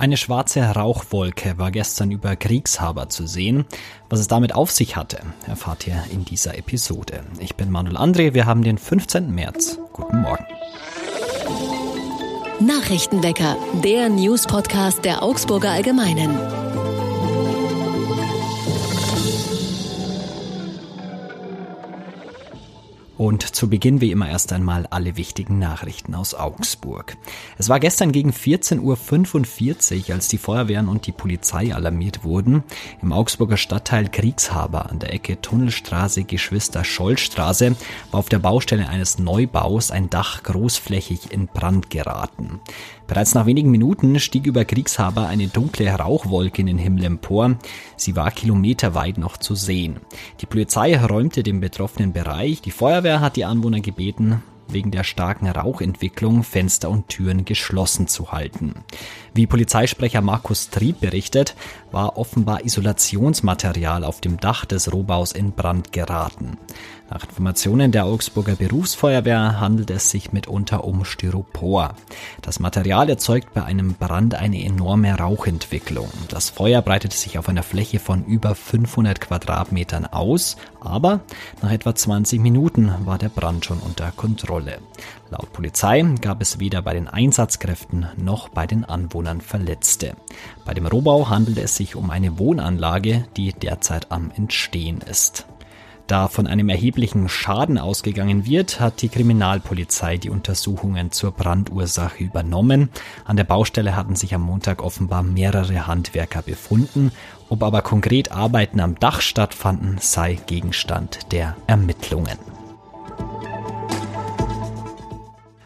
Eine schwarze Rauchwolke war gestern über Kriegshaber zu sehen. Was es damit auf sich hatte, erfahrt ihr in dieser Episode. Ich bin Manuel André, wir haben den 15. März. Guten Morgen. Nachrichtenwecker, der News-Podcast der Augsburger Allgemeinen. Und zu Beginn wie immer erst einmal alle wichtigen Nachrichten aus Augsburg. Es war gestern gegen 14.45 Uhr, als die Feuerwehren und die Polizei alarmiert wurden. Im Augsburger Stadtteil Kriegshaber an der Ecke Tunnelstraße Geschwister Schollstraße war auf der Baustelle eines Neubaus ein Dach großflächig in Brand geraten. Bereits nach wenigen Minuten stieg über Kriegshaber eine dunkle Rauchwolke in den Himmel empor. Sie war kilometerweit noch zu sehen. Die Polizei räumte den betroffenen Bereich. Die Feuerwehr hat die Anwohner gebeten, wegen der starken Rauchentwicklung Fenster und Türen geschlossen zu halten. Wie Polizeisprecher Markus Trieb berichtet, war offenbar Isolationsmaterial auf dem Dach des Rohbaus in Brand geraten. Nach Informationen der Augsburger Berufsfeuerwehr handelt es sich mitunter um Styropor. Das Material erzeugt bei einem Brand eine enorme Rauchentwicklung. Das Feuer breitet sich auf einer Fläche von über 500 Quadratmetern aus, aber nach etwa 20 Minuten war der Brand schon unter Kontrolle. Laut Polizei gab es weder bei den Einsatzkräften noch bei den Anwohnern Verletzte. Bei dem Rohbau handelt es sich um eine Wohnanlage, die derzeit am Entstehen ist. Da von einem erheblichen Schaden ausgegangen wird, hat die Kriminalpolizei die Untersuchungen zur Brandursache übernommen. An der Baustelle hatten sich am Montag offenbar mehrere Handwerker befunden. Ob aber konkret Arbeiten am Dach stattfanden, sei Gegenstand der Ermittlungen.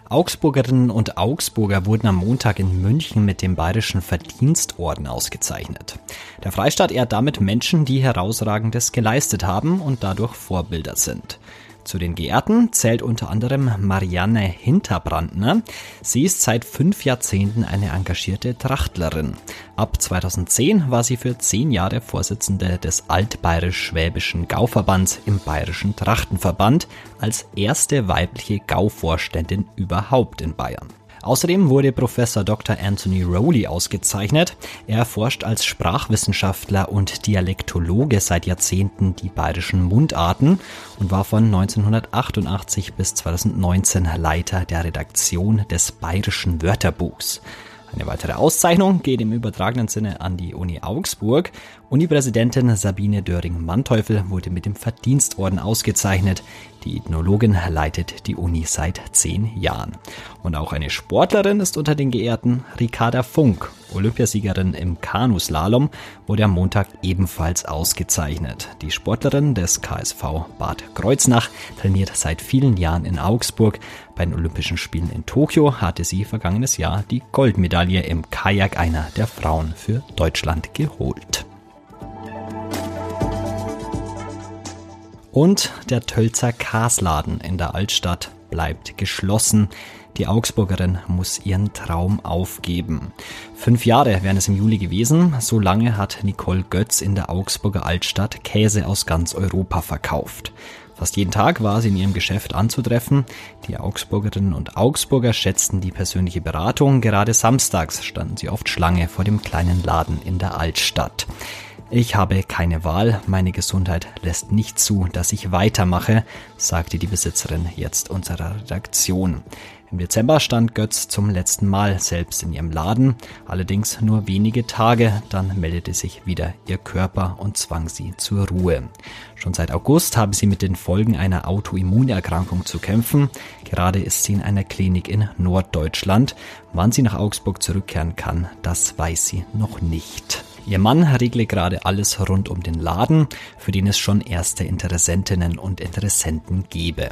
Augsburgerinnen und Augsburger wurden am Montag in München mit dem Bayerischen Verdienstorden ausgezeichnet. Der Freistaat ehrt damit Menschen, die herausragendes geleistet haben und dadurch Vorbilder sind. Zu den Geehrten zählt unter anderem Marianne Hinterbrandner. Sie ist seit fünf Jahrzehnten eine engagierte Trachtlerin. Ab 2010 war sie für zehn Jahre Vorsitzende des Altbayerisch-Schwäbischen Gauverbands im Bayerischen Trachtenverband als erste weibliche Gauvorständin überhaupt in Bayern. Außerdem wurde Professor Dr. Anthony Rowley ausgezeichnet. Er forscht als Sprachwissenschaftler und Dialektologe seit Jahrzehnten die bayerischen Mundarten und war von 1988 bis 2019 Leiter der Redaktion des Bayerischen Wörterbuchs. Eine weitere Auszeichnung geht im übertragenen Sinne an die Uni Augsburg. Unipräsidentin Sabine Döring-Manteuffel wurde mit dem Verdienstorden ausgezeichnet. Die Ethnologin leitet die Uni seit zehn Jahren. Und auch eine Sportlerin ist unter den Geehrten. Ricarda Funk, Olympiasiegerin im Kanuslalom, wurde am Montag ebenfalls ausgezeichnet. Die Sportlerin des KSV Bad Kreuznach trainiert seit vielen Jahren in Augsburg. Bei den Olympischen Spielen in Tokio hatte sie vergangenes Jahr die Goldmedaille im Kajak einer der Frauen für Deutschland geholt. Und der Tölzer Kasladen in der Altstadt bleibt geschlossen. Die Augsburgerin muss ihren Traum aufgeben. Fünf Jahre wären es im Juli gewesen. So lange hat Nicole Götz in der Augsburger Altstadt Käse aus ganz Europa verkauft. Fast jeden Tag war sie in ihrem Geschäft anzutreffen. Die Augsburgerinnen und Augsburger schätzten die persönliche Beratung. Gerade samstags standen sie oft Schlange vor dem kleinen Laden in der Altstadt. Ich habe keine Wahl, meine Gesundheit lässt nicht zu, dass ich weitermache, sagte die Besitzerin jetzt unserer Redaktion. Im Dezember stand Götz zum letzten Mal selbst in ihrem Laden, allerdings nur wenige Tage, dann meldete sich wieder ihr Körper und zwang sie zur Ruhe. Schon seit August habe sie mit den Folgen einer Autoimmunerkrankung zu kämpfen. Gerade ist sie in einer Klinik in Norddeutschland. Wann sie nach Augsburg zurückkehren kann, das weiß sie noch nicht. Ihr Mann regle gerade alles rund um den Laden, für den es schon erste Interessentinnen und Interessenten gebe.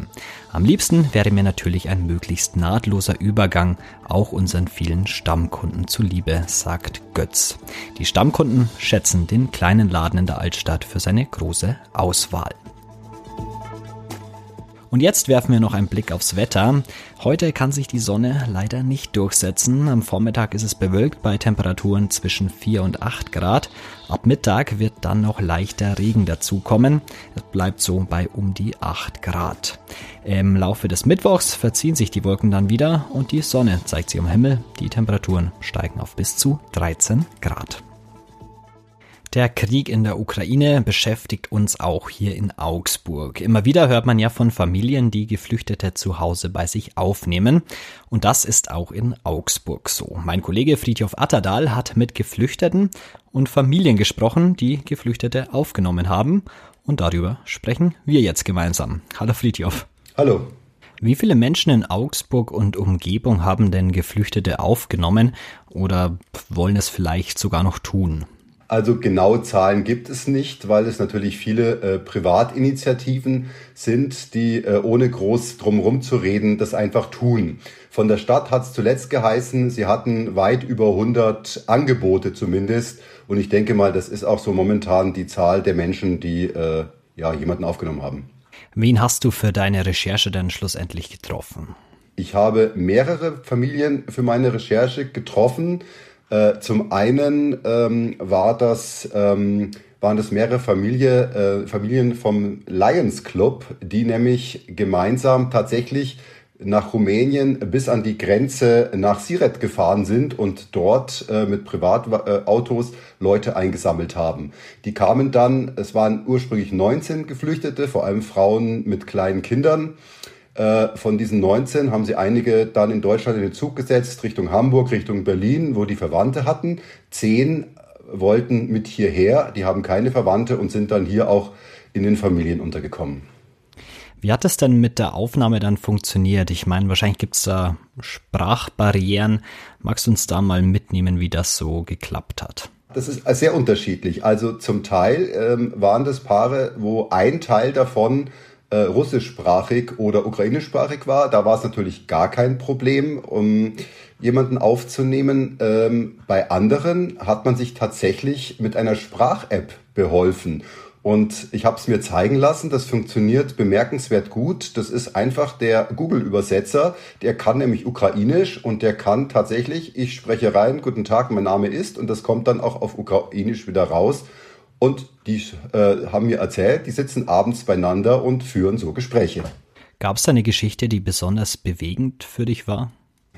Am liebsten wäre mir natürlich ein möglichst nahtloser Übergang, auch unseren vielen Stammkunden zuliebe, sagt Götz. Die Stammkunden schätzen den kleinen Laden in der Altstadt für seine große Auswahl. Und jetzt werfen wir noch einen Blick aufs Wetter. Heute kann sich die Sonne leider nicht durchsetzen. Am Vormittag ist es bewölkt bei Temperaturen zwischen 4 und 8 Grad. Ab Mittag wird dann noch leichter Regen dazukommen. Es bleibt so bei um die 8 Grad. Im Laufe des Mittwochs verziehen sich die Wolken dann wieder und die Sonne zeigt sich am Himmel. Die Temperaturen steigen auf bis zu 13 Grad. Der Krieg in der Ukraine beschäftigt uns auch hier in Augsburg. Immer wieder hört man ja von Familien, die Geflüchtete zu Hause bei sich aufnehmen. Und das ist auch in Augsburg so. Mein Kollege Friedhof Atterdahl hat mit Geflüchteten und Familien gesprochen, die Geflüchtete aufgenommen haben. Und darüber sprechen wir jetzt gemeinsam. Hallo Friedhof. Hallo. Wie viele Menschen in Augsburg und Umgebung haben denn Geflüchtete aufgenommen oder wollen es vielleicht sogar noch tun? Also genaue Zahlen gibt es nicht, weil es natürlich viele äh, Privatinitiativen sind, die äh, ohne groß drumherum zu reden das einfach tun. Von der Stadt hat es zuletzt geheißen, sie hatten weit über 100 Angebote zumindest. Und ich denke mal, das ist auch so momentan die Zahl der Menschen, die äh, ja jemanden aufgenommen haben. Wen hast du für deine Recherche denn schlussendlich getroffen? Ich habe mehrere Familien für meine Recherche getroffen. Äh, zum einen ähm, war das, ähm, waren das mehrere Familie, äh, Familien vom Lions Club, die nämlich gemeinsam tatsächlich nach Rumänien bis an die Grenze nach Siret gefahren sind und dort äh, mit Privatautos Leute eingesammelt haben. Die kamen dann, es waren ursprünglich 19 Geflüchtete, vor allem Frauen mit kleinen Kindern. Äh, von diesen 19 haben sie einige dann in Deutschland in den Zug gesetzt, Richtung Hamburg, Richtung Berlin, wo die Verwandte hatten. Zehn wollten mit hierher, die haben keine Verwandte und sind dann hier auch in den Familien untergekommen. Wie hat es denn mit der Aufnahme dann funktioniert? Ich meine, wahrscheinlich gibt es da Sprachbarrieren. Magst du uns da mal mitnehmen, wie das so geklappt hat? Das ist sehr unterschiedlich. Also zum Teil ähm, waren das Paare, wo ein Teil davon äh, russischsprachig oder ukrainischsprachig war. Da war es natürlich gar kein Problem, um jemanden aufzunehmen. Ähm, bei anderen hat man sich tatsächlich mit einer Sprach-App beholfen. Und ich habe es mir zeigen lassen, das funktioniert bemerkenswert gut. Das ist einfach der Google-Übersetzer, der kann nämlich Ukrainisch und der kann tatsächlich, ich spreche rein, guten Tag, mein Name ist, und das kommt dann auch auf Ukrainisch wieder raus. Und die äh, haben mir erzählt, die sitzen abends beieinander und führen so Gespräche. Gab es da eine Geschichte, die besonders bewegend für dich war?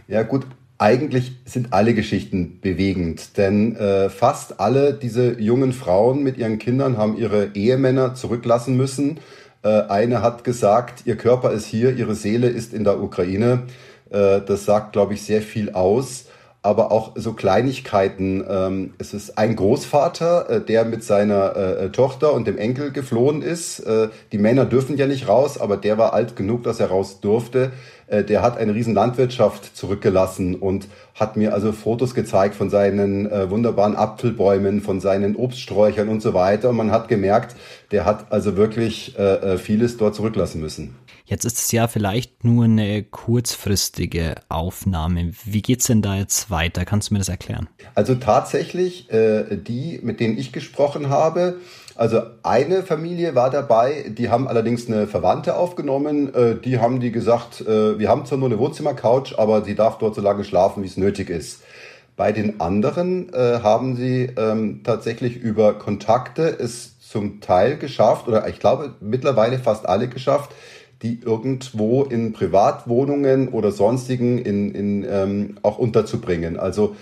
Ja gut, eigentlich sind alle Geschichten bewegend, denn äh, fast alle diese jungen Frauen mit ihren Kindern haben ihre Ehemänner zurücklassen müssen. Äh, eine hat gesagt, ihr Körper ist hier, ihre Seele ist in der Ukraine. Äh, das sagt, glaube ich, sehr viel aus aber auch so Kleinigkeiten. Ähm, es ist ein Großvater, äh, der mit seiner äh, Tochter und dem Enkel geflohen ist. Äh, die Männer dürfen ja nicht raus, aber der war alt genug, dass er raus durfte. Äh, der hat eine riesen Landwirtschaft zurückgelassen und hat mir also Fotos gezeigt von seinen äh, wunderbaren Apfelbäumen, von seinen Obststräuchern und so weiter. Und man hat gemerkt, der hat also wirklich äh, vieles dort zurücklassen müssen. Jetzt ist es ja vielleicht nur eine kurzfristige Aufnahme. Wie geht's denn da jetzt weiter? Kannst du mir das erklären? Also tatsächlich, äh, die, mit denen ich gesprochen habe, also eine Familie war dabei, die haben allerdings eine Verwandte aufgenommen. Äh, die haben die gesagt, äh, wir haben zwar nur eine Wohnzimmercouch, aber sie darf dort so lange schlafen, wie es nötig ist. Bei den anderen äh, haben sie ähm, tatsächlich über Kontakte es zum Teil geschafft, oder ich glaube mittlerweile fast alle geschafft, die irgendwo in Privatwohnungen oder sonstigen in, in, ähm, auch unterzubringen. Also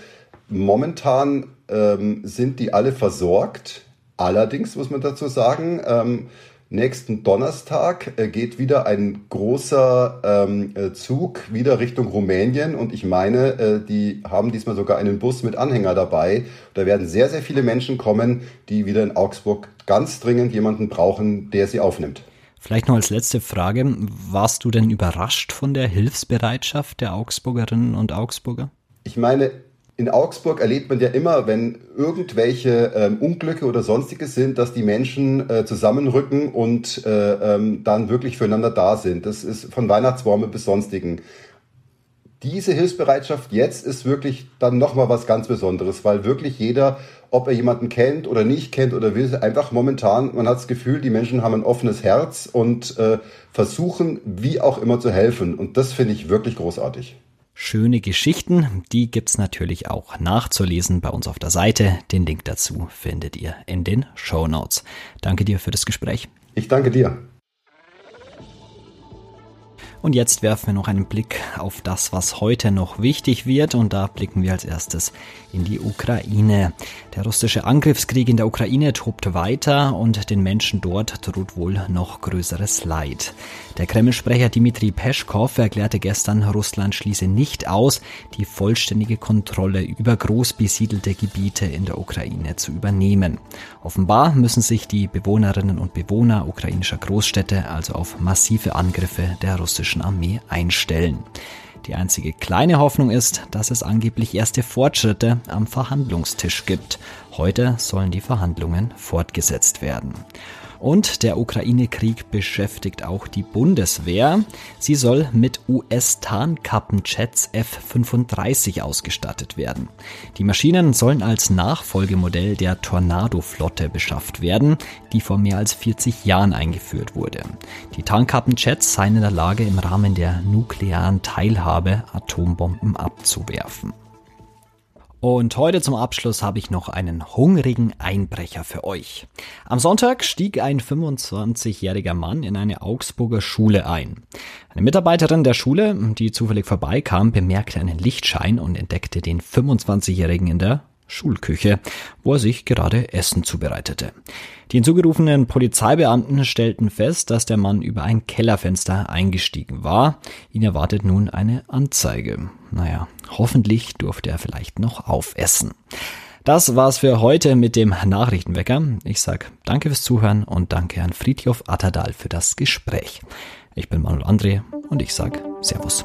momentan ähm, sind die alle versorgt. Allerdings muss man dazu sagen, ähm, nächsten Donnerstag äh, geht wieder ein großer ähm, äh, Zug wieder Richtung Rumänien und ich meine, äh, die haben diesmal sogar einen Bus mit Anhänger dabei. Da werden sehr, sehr viele Menschen kommen, die wieder in Augsburg ganz dringend jemanden brauchen, der sie aufnimmt. Vielleicht noch als letzte Frage, warst du denn überrascht von der Hilfsbereitschaft der Augsburgerinnen und Augsburger? Ich meine, in Augsburg erlebt man ja immer, wenn irgendwelche ähm, Unglücke oder sonstiges sind, dass die Menschen äh, zusammenrücken und äh, ähm, dann wirklich füreinander da sind. Das ist von Weihnachtsbäume bis sonstigen. Diese Hilfsbereitschaft jetzt ist wirklich dann nochmal was ganz Besonderes, weil wirklich jeder, ob er jemanden kennt oder nicht kennt oder will, einfach momentan, man hat das Gefühl, die Menschen haben ein offenes Herz und äh, versuchen, wie auch immer zu helfen. Und das finde ich wirklich großartig. Schöne Geschichten, die gibt's natürlich auch nachzulesen bei uns auf der Seite. Den Link dazu findet ihr in den Show Notes. Danke dir für das Gespräch. Ich danke dir. Und jetzt werfen wir noch einen Blick auf das, was heute noch wichtig wird. Und da blicken wir als erstes in die Ukraine. Der russische Angriffskrieg in der Ukraine tobt weiter und den Menschen dort droht wohl noch größeres Leid. Der Kreml-Sprecher Dmitri Peschkov erklärte gestern, Russland schließe nicht aus, die vollständige Kontrolle über groß besiedelte Gebiete in der Ukraine zu übernehmen. Offenbar müssen sich die Bewohnerinnen und Bewohner ukrainischer Großstädte also auf massive Angriffe der russischen Armee einstellen. Die einzige kleine Hoffnung ist, dass es angeblich erste Fortschritte am Verhandlungstisch gibt. Heute sollen die Verhandlungen fortgesetzt werden. Und der Ukraine-Krieg beschäftigt auch die Bundeswehr. Sie soll mit US-Tarnkappenjets F-35 ausgestattet werden. Die Maschinen sollen als Nachfolgemodell der Tornado-Flotte beschafft werden, die vor mehr als 40 Jahren eingeführt wurde. Die Tarnkappenjets seien in der Lage, im Rahmen der nuklearen Teilhabe Atombomben abzuwerfen. Und heute zum Abschluss habe ich noch einen hungrigen Einbrecher für euch. Am Sonntag stieg ein 25-jähriger Mann in eine Augsburger Schule ein. Eine Mitarbeiterin der Schule, die zufällig vorbeikam, bemerkte einen Lichtschein und entdeckte den 25-jährigen in der Schulküche, wo er sich gerade Essen zubereitete. Die hinzugerufenen Polizeibeamten stellten fest, dass der Mann über ein Kellerfenster eingestiegen war. Ihn erwartet nun eine Anzeige. Naja, hoffentlich durfte er vielleicht noch aufessen. Das war's für heute mit dem Nachrichtenwecker. Ich sag danke fürs Zuhören und danke an Friedhof Atterdal für das Gespräch. Ich bin Manuel André und ich sag Servus.